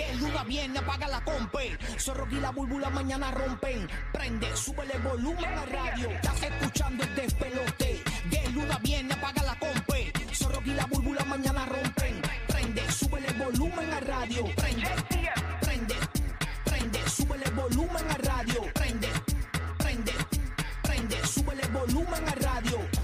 De luna viene, apaga la compe. Zorro y la búlbula mañana rompen. Prende, súbele volumen a radio. Estás escuchando el despelote. De luna viene, apaga la compe. Zorro y la búlbula mañana rompen. Prende, súbele volumen a radio. Prende, prende, prende, súbele volumen a radio. Prende, prende, prende, súbele volumen a radio.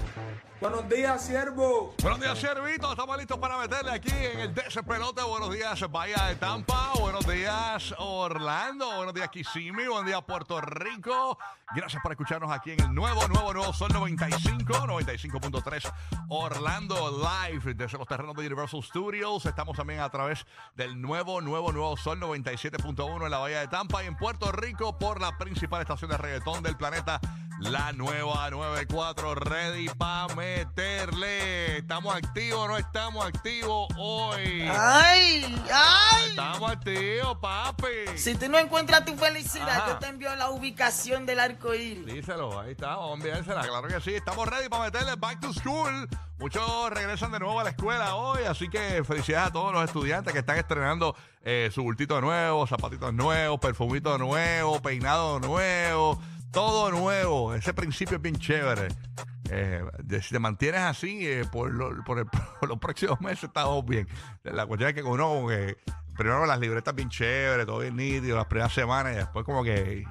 Buenos días, siervo. Buenos días, Servito. Estamos listos para meterle aquí en el Pelote. Buenos días, Bahía de Tampa. Buenos días, Orlando. Buenos días, Kissimmee. Buenos días, Puerto Rico. Gracias por escucharnos aquí en el nuevo, nuevo, nuevo Sol 95, 95.3 Orlando Live desde los terrenos de Universal Studios. Estamos también a través del nuevo, nuevo, nuevo Sol 97.1 en la Bahía de Tampa y en Puerto Rico por la principal estación de reggaetón del planeta, la nueva 94 Ready para meterle. ¿Estamos activos o no estamos activos hoy? ¡Ay! ¡Ay! Estamos activos, papi. Si tú no encuentras tu felicidad, Ajá. yo te envío la ubicación del arco iris. Díselo, ahí está, vamos a enviársela, claro que sí. Estamos ready para meterle back to school. Muchos regresan de nuevo a la escuela hoy, así que felicidades a todos los estudiantes que están estrenando eh, su bultito nuevo, zapatitos nuevos, perfumito nuevo, peinado nuevo, todo nuevo. Ese principio es bien chévere. Eh, si te mantienes así eh, por, lo- por, los próximos meses, estamos bien. La cuestión es que uno primero las libretas bien chéveres, todo bien nítido, las primeras semanas y después como que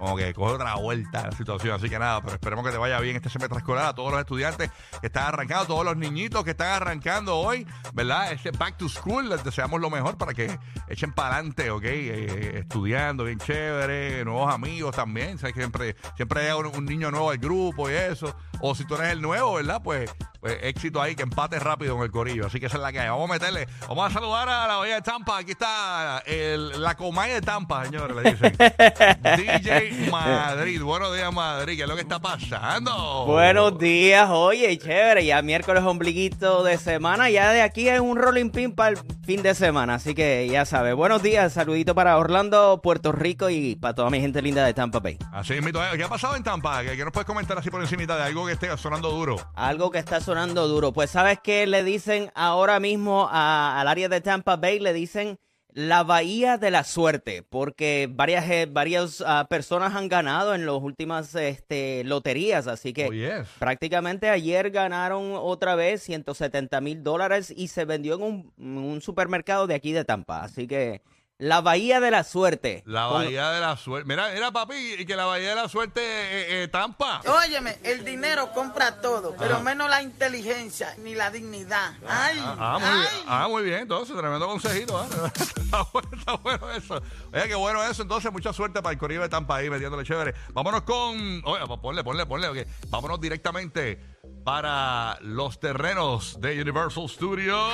como que coge otra vuelta la situación. Así que nada, pero esperemos que te vaya bien este semestre escolar a todos los estudiantes que están arrancando, todos los niñitos que están arrancando hoy, ¿verdad? Este back to school, les deseamos lo mejor para que echen para adelante, ¿ok? Eh, estudiando bien chévere, nuevos amigos también. Sabes que siempre, siempre hay un niño nuevo al grupo y eso. O si tú eres el nuevo, ¿verdad? Pues, pues éxito ahí, que empate rápido con el corillo. Así que esa es la que hay. Vamos a meterle, vamos a saludar a la Bahía de Tampa. Aquí está el- la Comay de Tampa, señores, le dicen. DJ Madrid. Buenos días, Madrid. ¿Qué es lo que está pasando? Buenos días, oye, chévere, ya miércoles ombliguito de semana, ya de aquí es un rolling pin para el fin de semana, así que ya sabes. Buenos días, saludito para Orlando, Puerto Rico y para toda mi gente linda de Tampa Bay. Así es. ¿Qué ha pasado en Tampa? ¿Qué, qué nos puedes comentar así por encima de algo que esté sonando duro? Algo que está sonando duro, pues sabes que le dicen ahora mismo a- al área de Tampa Bay, le dicen la bahía de la suerte, porque varias, eh, varias ah, personas han ganado en las últimas este, loterías, así que... Oh, yes. Prácticamente ayer ganaron otra vez 170 mil dólares y se vendió en un, en un supermercado de aquí de Tampa. Así que la Bahía de la Suerte. La Con- Bahía de la Suerte. Mira, mira, papi, y que la Bahía de la Suerte eh, eh, Tampa. Óyeme, el dinero compra todo, pero menos la inteligencia ni la dignidad. ¡Ay! Ah, muy, ay. bien. ah, muy bien, entonces, tremendo consejito. ¿ah? está, bueno, está bueno eso. Oye, qué bueno eso. Entonces, mucha suerte para el Corrido de Tampa ahí, metiéndole chévere. Vámonos con. Oye, pues ponle, ponle, ponle. Vámonos directamente para los terrenos de Universal Studios.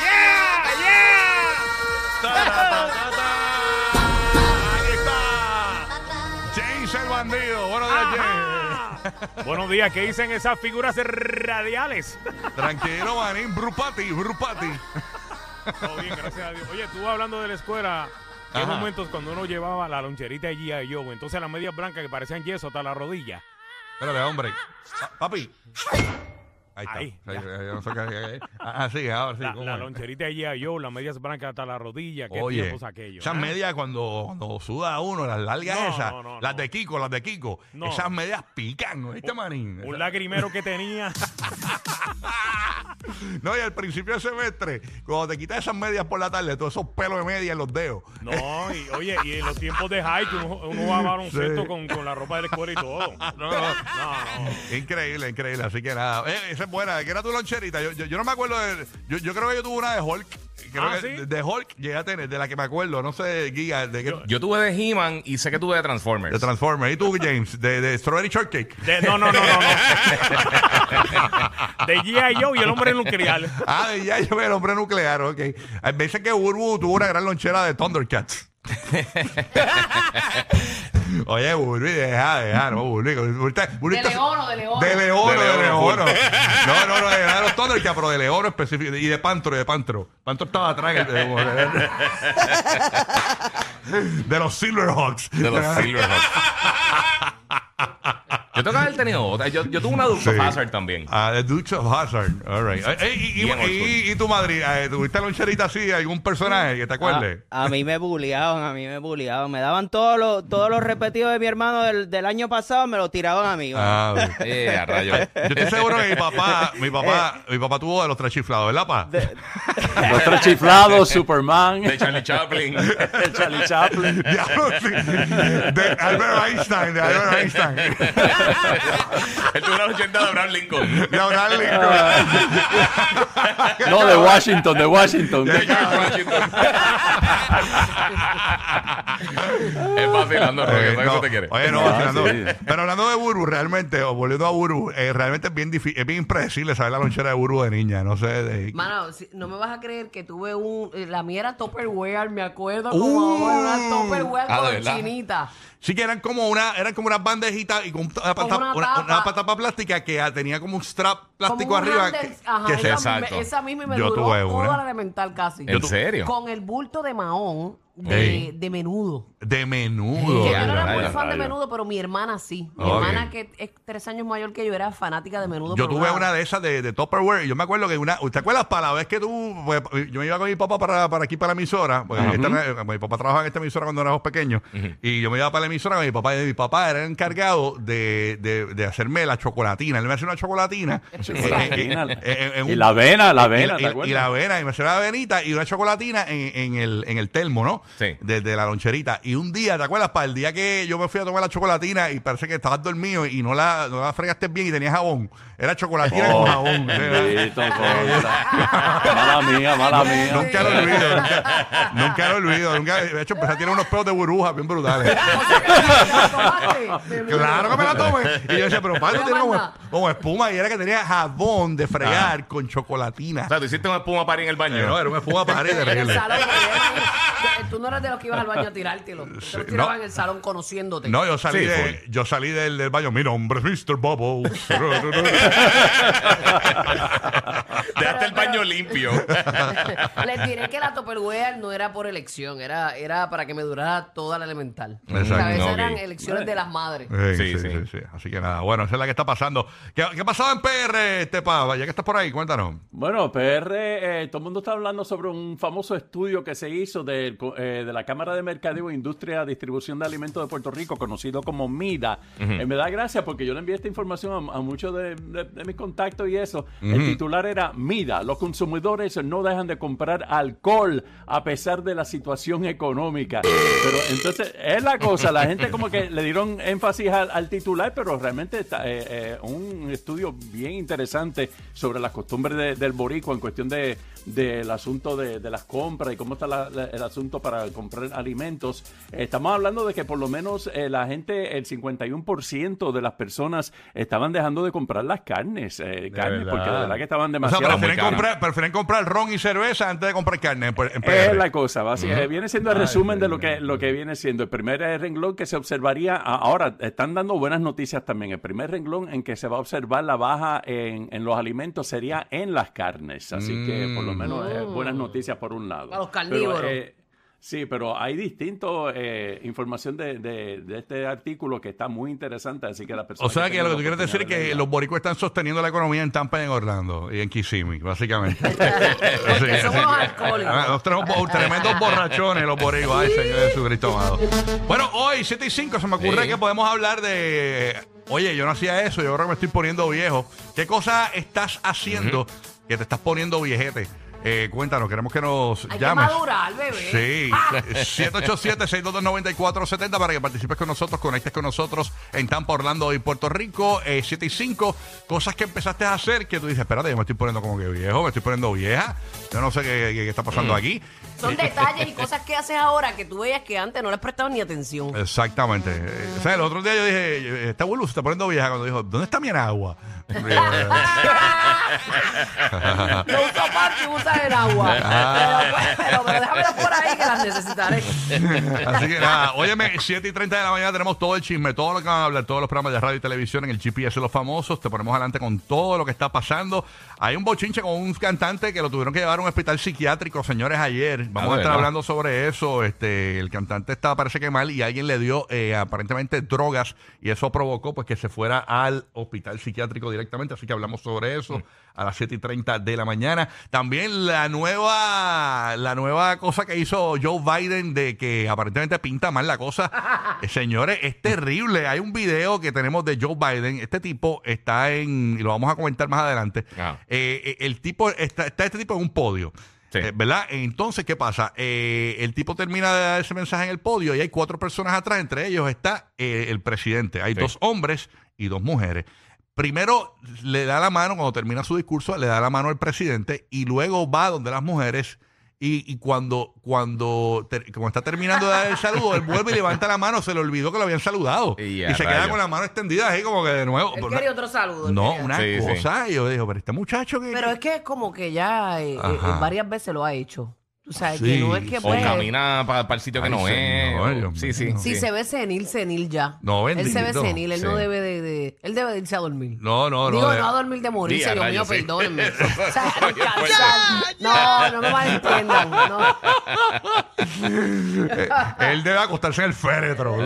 ¡Yeah! Ahí está. James el bandido. Buenos días, James. Buenos días, ¿qué dicen esas figuras radiales? Tranquilo, manín. Brupati, Brupati. Todo bien, gracias a Dios. Oye, tú hablando de la escuela, ¿qué Ajá. momentos cuando uno llevaba la loncherita de G.I. Joe? Entonces las medias blancas que parecían yeso hasta la rodilla. Espérate, hombre. Pa- papi. Ahí está. Ahí, Ah, sí, ahora sí. La, ¿cómo la es? loncherita de G.I. Joe, las medias blancas hasta la rodilla. ¿Qué Oye, tiempos aquellos? esas ¿eh? medias cuando, cuando suda uno, las largas No, esas, no, no, las de Kiko, las de Kiko, esas medias pican, ¿viste, manín? Un lagrimero que tenía. No, y al principio del semestre, cuando te quitas esas medias por la tarde, todos esos pelos de media en los dedos. No, y oye, y en los tiempos de high, que uno, uno va a baloncesto Sí. con, con la ropa de la escuela y todo. No, no. Increíble, increíble. Así que nada. Eh, esa es buena. ¿Qué era tu loncherita? Yo, yo, yo no me acuerdo de. Yo, yo creo que yo tuve una de Hulk. Creo Ah, que ¿sí? De Hulk llegué a tener, de la que me acuerdo. No sé, Giga, de, qué- Yo tuve de He-Man y sé que tuve de Transformers. de Transformers. ¿Y tú, James? De, de Strawberry Shortcake. De- no, no, no, no, no. De G.I. Joe y el hombre nuclear. Ah, de ya yo el hombre nuclear, ok. Me dicen que Burbu tuvo una gran lonchera de Thundercats. Oye, Burbu, deja, deja, no, Burbu De está- Leono, de Leono. De Leono, De de Leono, Leono. No, no, no, de, los Thundercats, pero de Leono específico. Y de Pantro, y de Pantro. Pantro estaba atrás. de, de los Silverhawks. De los Silverhawks. Yo Me toca haber tenido otra. Yo, yo tuve una Dukes of Sí. Hazzard también. Ah, The Dukes of Hazard. All right. Eh, eh, y, y, Bien old school. y- y tu Madrid, eh, ¿tuviste loncherita así? ¿Algún personaje que te acuerdes? A, a mí me bulleaban, a mí me bulleaban. Me daban todos los, todos los repetidos de mi hermano del, del año pasado, me los tiraban a mí. Ah. Eh, a rayos. Yo estoy seguro que mi papá, mi papá, mi papá tuvo de los tres chiflados, ¿verdad, pa? Los tres chiflados, Superman, De Charlie Chaplin. Charlie Chaplin. De Albert Einstein, de Albert Einstein. Él tuvo una 80 de Abraham Lincoln. De Abraham Lincoln. No, de Washington, de Washington. De George Washington. Es vacilando, Roque. Eh, ¿Sabes no, te quiere? Oye, no, Ah, vacilando. sí. Pero hablando de Buru, realmente, o volviendo a Buru, eh, realmente es bien difícil, es bien impredecible saber la lonchera de Buru de niña. No sé. De, Mano, si- no me vas a creer que tuve un. eh, La mía era Tupperware, me acuerdo como Uh. ahora, una Tupperware Ah, con chinita. Sí que eran como una, eran como unas bandejitas y con una, pata- una una- tapa. una tapa plástica que ah, tenía como un strap plástico Como un arriba. que, ajá, que se- esa, Exacto. me- esa misma me Yo duró tuve toda una. la elemental casi. ¿En serio? Con el bulto de mahón de, Ey. de menudo. de menudo. Que yo no era muy fan de menudo, pero mi hermana sí. Mi Ok. hermana, que es tres años mayor que yo, era fanática de menudo. Yo pero tuve una de esas de, de Tupperware y yo me acuerdo que una, ¿te acuerdas para la vez que tú, pues, yo me iba con mi papá para, para aquí para la emisora, porque esta- eh, mi papá trabajaba en esta emisora cuando éramos pequeños y yo me iba para la emisora con mi papá y mi papá era el encargado de, de, de hacerme la chocolatina, él me hacía una chocolatina Chocolatina. eh, eh, Y la avena, la avena, y, ¿te acuerdas? y la avena, y me hacía la avenita y una chocolatina en, en el, en el termo, ¿no? Sí. Desde la loncherita. Y un día, ¿te acuerdas? Para el día que yo me fui a tomar la chocolatina y parece que estabas dormido y no la, no la fregaste bien y tenía jabón. Era chocolatina con jabón. Bendito, cosa. Mala mía, mala mía. Nunca lo olvido, nunca, nunca lo olvido. Nunca, de hecho, empecé a tener unos pelos de burbuja bien brutales. Claro que me la tomé. Y yo decía, pero padre, No tiene como, espuma y era que tenía jabón de fregar con chocolatina. O sea, tú hiciste una espuma para en el baño. Eh, no, era una espuma para de En tú no eras de los que ibas al baño a tirártelo. Tú te lo tirabas no. en el salón conociéndote. No, yo salí, Sí, de, full. yo salí del, del baño. Mi nombre es Mr. Bubbles. Dejaste el baño limpio. Les diré que la Tupperware no era por elección, era, era para que me durara toda la elemental. Exacto. A veces Ok. eran elecciones de las madres. Sí, Sí, sí, sí. sí, sí. Así que nada, bueno, esa es la que está pasando. ¿Qué, qué ha pasado en PR, este pava? Ya que estás por ahí, cuéntanos. Bueno, PR, eh, todo el mundo está hablando sobre un famoso estudio que se hizo del co- eh, de la Cámara de Mercadeo, Industria, Distribución de Alimentos de Puerto Rico, conocido como MIDA. Eh, me da gracia porque yo le envié esta información a, a muchos de, de- de mis contactos y eso. El titular era MIDA, los consumidores no dejan de comprar alcohol a pesar de la situación económica. Pero entonces, es la cosa, la gente como que le dieron énfasis al, al titular, pero realmente está eh, eh, un estudio bien interesante sobre las costumbres de- del boricua en cuestión de del asunto de, de las compras y cómo está la- la- el asunto para comprar alimentos. Estamos hablando de que por lo menos eh, la gente, el 51% de las personas estaban dejando de comprar las carnes, carnes porque de verdad que estaban O sea, demasiado prefieren comprar, prefieren comprar ron y cerveza antes de comprar carne en, en es la cosa, básicamente. Viene siendo el resumen de lo que, lo que viene siendo. El primer eh, renglón que se observaría, ahora están dando buenas noticias también. El primer renglón en que se va a observar la baja en, en los alimentos sería en las carnes. Así que por lo menos eh, buenas noticias por un lado. A los Pero, carnívoros. eh, Sí, pero hay distintos eh, información de, de- de este artículo que está muy interesante, así que la persona O sea que lo que tú quieres decir es que los los boricuas están sosteniendo la economía en Tampa y en Orlando y en Kissimmee, básicamente. Porque somos los alcohólicos. Ah, tenemos bo- tremendos borrachones los boricuas. Ay, Señor Jesucristo amado. Bueno, hoy, 7 y 5, se me ocurre Sí. que podemos hablar de. Oye, yo no hacía eso, yo que me estoy poniendo viejo. ¿Qué cosa estás haciendo que te estás poniendo viejete? Eh, cuéntanos, queremos que nos Hay que llames. madurar, bebé. Sí, 787-622-9470 para que participes con nosotros, conectes con nosotros en Tampa, Orlando y Puerto Rico. Eh, 7 y 5, cosas que empezaste a hacer que tú dices, espérate, yo me estoy poniendo como que viejo, me estoy poniendo vieja. Yo no sé qué, qué- qué está pasando aquí. Son detalles y cosas que haces ahora que tú veías que antes no les prestaban ni atención. Exactamente. Eh, o sea, el otro día yo dije, esta Bulu se está poniendo vieja cuando dijo, ¿dónde está mi agua? Lo uso aparte y usas en agua. Pero, pues, pero, pero déjamelo por ahí que las necesitaré. Así que nada, óyeme, 7 y 30 de la mañana tenemos todo el chisme, todo lo que van a hablar, todos los programas de radio y televisión en el GPS de los famosos. Te ponemos adelante con todo lo que está pasando. Hay un bochinche con un cantante que lo tuvieron que llevar a un hospital psiquiátrico, señores, ayer. Vamos Ah, a estar hablando sobre eso. Este, el cantante está, parece que mal, y alguien le dio eh, aparentemente drogas, y eso provocó pues que se fuera al hospital psiquiátrico directamente. Así que hablamos sobre eso Mm. a las 7 y 30 de la mañana. También la nueva, la nueva cosa que hizo Joe Biden de que aparentemente pinta mal la cosa. Eh, señores, es terrible. Hay un video que tenemos de Joe Biden. Este tipo está en, y lo vamos a comentar más adelante. Ah. Eh, eh, el tipo, está, está este tipo en un podio. Sí. Eh, ¿Verdad? Entonces, ¿qué pasa? Eh, el tipo termina de dar ese mensaje en el podio y hay cuatro personas atrás. Entre ellos está eh, el presidente. Hay Sí. dos hombres y dos mujeres. Primero le da la mano, cuando termina su discurso, le da la mano al presidente y luego va donde las mujeres. Y, y cuando, cuando, ter- como está terminando de dar el saludo, él vuelve y levanta la mano, se le olvidó que lo habían saludado. Y se queda con la mano extendida así como que de nuevo. Él quería otro saludo. no, una Sí, sí. cosa. Y yo digo, pero este muchacho que. Pero es que es como que ya eh, eh, varias veces lo ha hecho. Tú sabes Sí, que no es que sí. O pues, camina para el sitio que Ay, no señor, es. Dios Sí, sí. Si se ve senil, senil ya. No, Él se ve bendito. senil, él no Sí. debe de, de- Él debe de irse a dormir. No, no, no. Digo, de- no a dormir de morirse, Día, Dios mío, rayos, sí. perdónenme. O sea, descansar. No, no me malentiendan. No. eh, él debe acostarse en el féretro.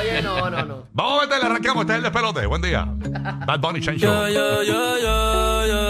Oye, no, no, no. Vamos a meterle, arrancamos. Este es el despelote. Buen día. Bad Bunny Chain Show. yo, yo, yo.